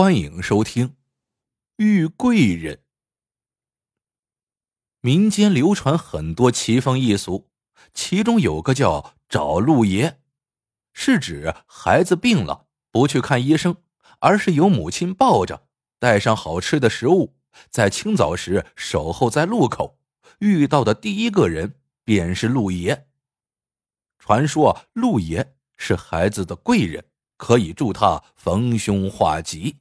欢迎收听《遇贵人》。民间流传很多奇风异俗，其中有个叫“找路爷”，是指孩子病了不去看医生，而是由母亲抱着，带上好吃的食物，在清早时守候在路口，遇到的第一个人便是路爷。传说路爷是孩子的贵人。可以助他逢凶化吉。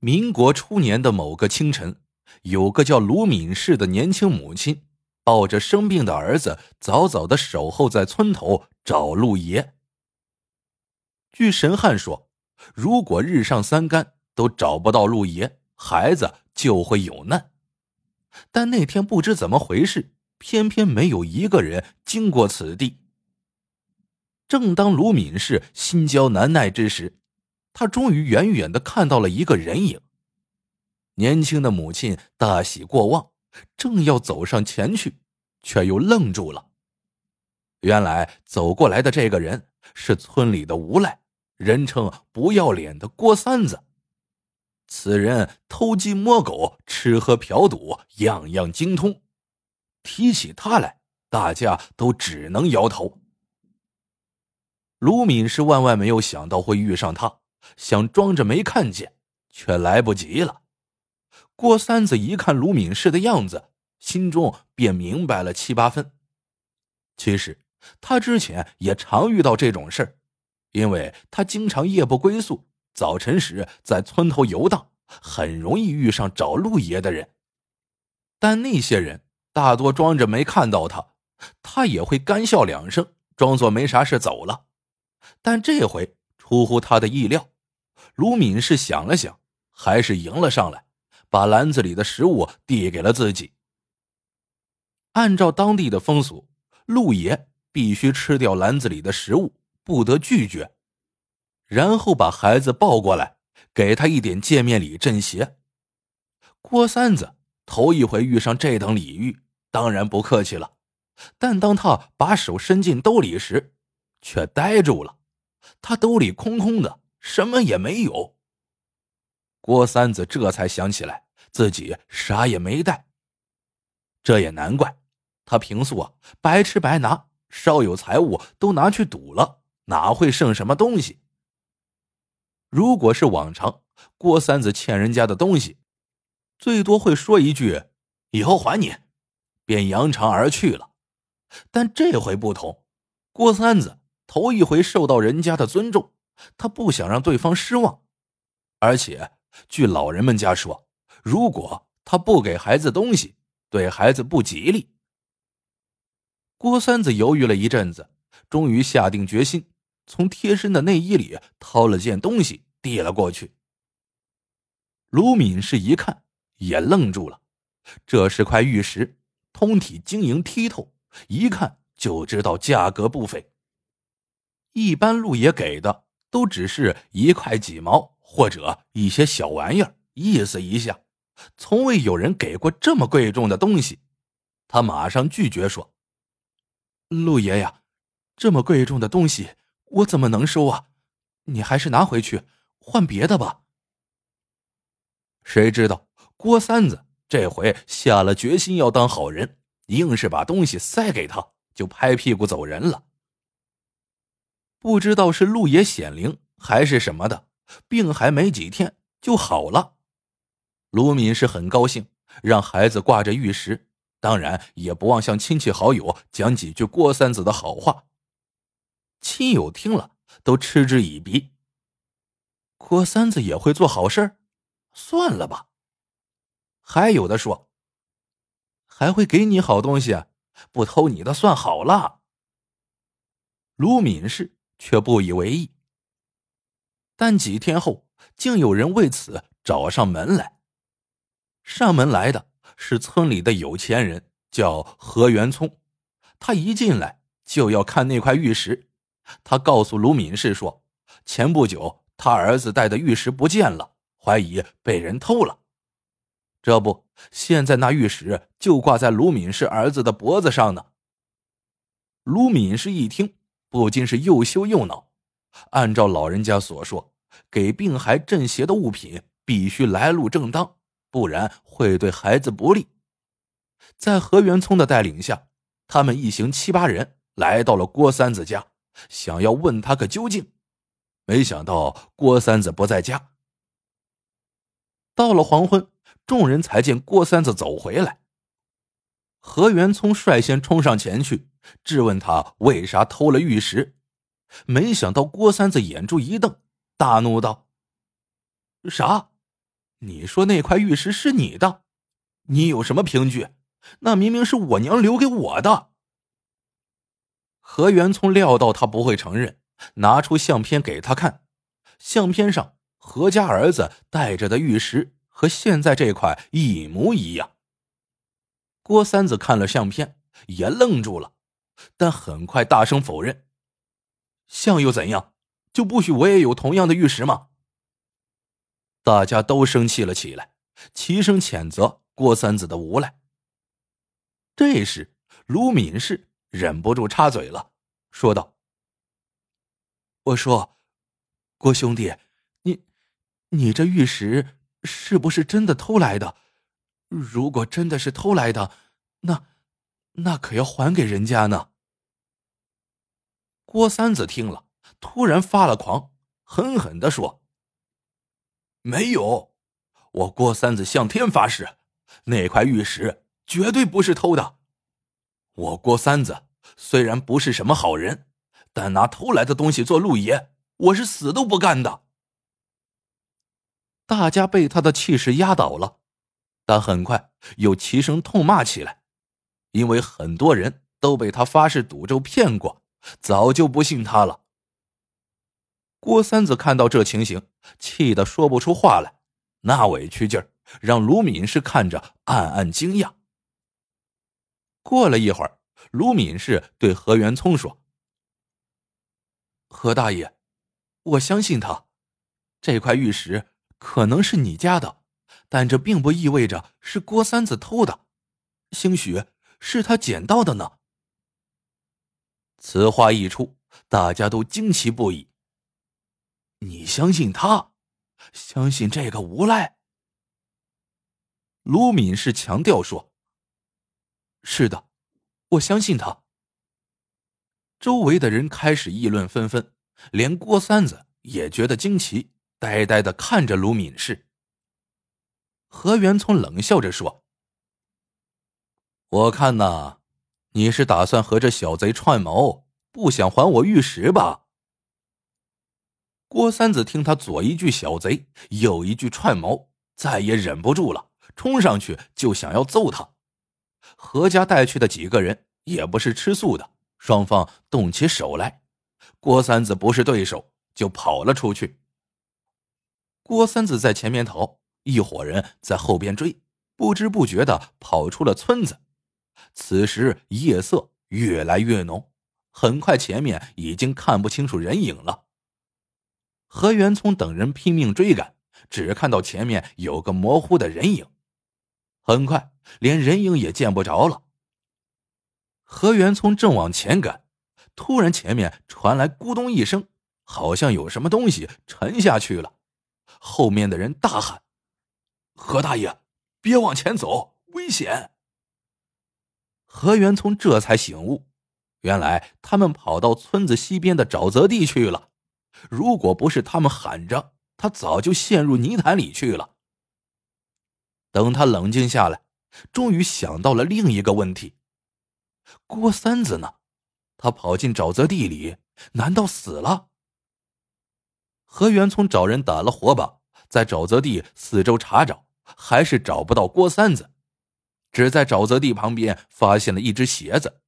民国初年的某个清晨，有个叫卢敏氏的年轻母亲，抱着生病的儿子，早早的守候在村头找陆爷。据神汉说，如果日上三竿都找不到陆爷，孩子就会有难。但那天不知怎么回事，偏偏没有一个人经过此地。正当卢敏氏心焦难耐之时，他终于远远的看到了一个人影。年轻的母亲大喜过望，正要走上前去，却又愣住了。原来走过来的这个人是村里的无赖，人称“不要脸”的郭三子。此人偷鸡摸狗、吃喝嫖赌，样样精通。提起他来，大家都只能摇头。卢敏是万万没有想到会遇上他，想装着没看见，却来不及了。郭三子一看卢敏氏的样子，心中便明白了七八分。其实他之前也常遇到这种事儿，因为他经常夜不归宿，早晨时在村头游荡，很容易遇上找路爷的人。但那些人大多装着没看到他，他也会干笑两声，装作没啥事走了。但这回出乎他的意料，卢敏是想了想，还是迎了上来，把篮子里的食物递给了自己。按照当地的风俗，陆爷必须吃掉篮子里的食物，不得拒绝，然后把孩子抱过来，给他一点见面礼镇邪。郭三子头一回遇上这等礼遇，当然不客气了，但当他把手伸进兜里时，却呆住了。他兜里空空的，什么也没有。郭三子这才想起来自己啥也没带。这也难怪，他平素啊白吃白拿，稍有财物都拿去赌了，哪会剩什么东西？如果是往常，郭三子欠人家的东西，最多会说一句“以后还你”，便扬长而去了。但这回不同，郭三子。头一回受到人家的尊重，他不想让对方失望，而且据老人们家说，如果他不给孩子东西，对孩子不吉利。郭三子犹豫了一阵子，终于下定决心，从贴身的内衣里掏了件东西递了过去。卢敏氏一看也愣住了，这是块玉石，通体晶莹剔透，一看就知道价格不菲。一般陆爷给的都只是一块几毛或者一些小玩意儿，意思一下，从未有人给过这么贵重的东西。他马上拒绝说：“陆爷呀，这么贵重的东西我怎么能收啊？你还是拿回去换别的吧。”谁知道郭三子这回下了决心要当好人，硬是把东西塞给他，就拍屁股走人了。不知道是陆爷显灵还是什么的，病还没几天就好了。卢敏是很高兴，让孩子挂着玉石，当然也不忘向亲戚好友讲几句郭三子的好话。亲友听了都嗤之以鼻。郭三子也会做好事算了吧。还有的说，还会给你好东西，不偷你的算好了。卢敏是。却不以为意。但几天后，竟有人为此找上门来。上门来的是村里的有钱人，叫何元聪。他一进来就要看那块玉石。他告诉卢敏氏说，前不久他儿子带的玉石不见了，怀疑被人偷了。这不，现在那玉石就挂在卢敏氏儿子的脖子上呢。卢敏氏一听。不禁是又羞又恼。按照老人家所说，给病孩镇邪的物品必须来路正当，不然会对孩子不利。在何元聪的带领下，他们一行七八人来到了郭三子家，想要问他个究竟。没想到郭三子不在家。到了黄昏，众人才见郭三子走回来。何元聪率先冲上前去质问他为啥偷了玉石，没想到郭三子眼珠一瞪，大怒道：“啥？你说那块玉石是你的？你有什么凭据？那明明是我娘留给我的。”何元聪料到他不会承认，拿出相片给他看，相片上。何家儿子带着的玉石和现在这块一模一样。郭三子看了相片，也愣住了，但很快大声否认：“像又怎样？就不许我也有同样的玉石吗？”大家都生气了起来，齐声谴责郭三子的无赖。这时，卢敏氏忍不住插嘴了，说道：“我说，郭兄弟。”你这玉石是不是真的偷来的？如果真的是偷来的，那那可要还给人家呢。郭三子听了，突然发了狂，狠狠的说：“没有，我郭三子向天发誓，那块玉石绝对不是偷的。我郭三子虽然不是什么好人，但拿偷来的东西做路爷，我是死都不干的。”大家被他的气势压倒了，但很快又齐声痛骂起来，因为很多人都被他发誓赌咒骗过，早就不信他了。郭三子看到这情形，气得说不出话来，那委屈劲儿让卢敏氏看着暗暗惊讶。过了一会儿，卢敏氏对何元聪说：“何大爷，我相信他，这块玉石。”可能是你家的，但这并不意味着是郭三子偷的，兴许是他捡到的呢。此话一出，大家都惊奇不已。你相信他？相信这个无赖？卢敏是强调说：“是的，我相信他。”周围的人开始议论纷纷，连郭三子也觉得惊奇。呆呆的看着卢敏氏，何元聪冷笑着说：“我看呐，你是打算和这小贼串谋，不想还我玉石吧？”郭三子听他左一句小贼，右一句串谋，再也忍不住了，冲上去就想要揍他。何家带去的几个人也不是吃素的，双方动起手来，郭三子不是对手，就跑了出去。郭三子在前面逃，一伙人在后边追，不知不觉的跑出了村子。此时夜色越来越浓，很快前面已经看不清楚人影了。何元聪等人拼命追赶，只看到前面有个模糊的人影，很快连人影也见不着了。何元聪正往前赶，突然前面传来咕咚一声，好像有什么东西沉下去了。后面的人大喊：“何大爷，别往前走，危险！”何元聪这才醒悟，原来他们跑到村子西边的沼泽地去了。如果不是他们喊着，他早就陷入泥潭里去了。等他冷静下来，终于想到了另一个问题：郭三子呢？他跑进沼泽地里，难道死了？何元聪找人打了火把，在沼泽地四周查找，还是找不到郭三子，只在沼泽地旁边发现了一只鞋子，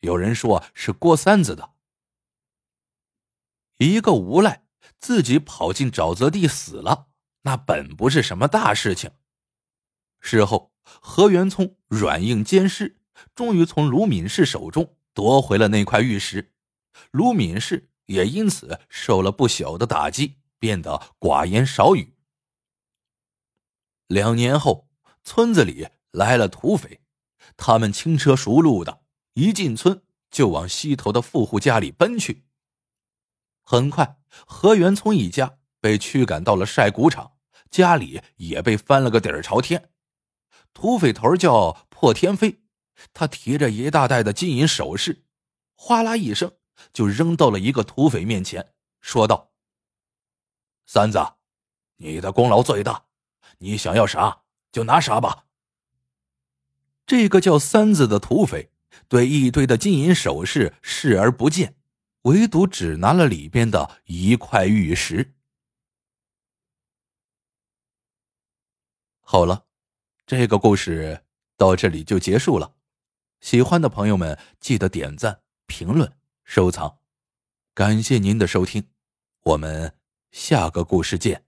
有人说是郭三子的。一个无赖自己跑进沼泽地死了，那本不是什么大事情。事后，何元聪软硬兼施，终于从卢敏氏手中夺回了那块玉石。卢敏氏。也因此受了不小的打击，变得寡言少语。两年后，村子里来了土匪，他们轻车熟路的，一进村就往西头的富户家里奔去。很快，何元聪一家被驱赶到了晒谷场，家里也被翻了个底儿朝天。土匪头叫破天飞，他提着一大袋的金银首饰，哗啦一声就扔到了一个土匪面前，说道：“三子，你的功劳最大，你想要啥就拿啥吧。”这个叫三子的土匪对一堆的金银首饰视而不见，唯独只拿了里边的一块玉石。好了，这个故事到这里就结束了。喜欢的朋友们记得点赞、评论、收藏，感谢您的收听，我们下个故事见。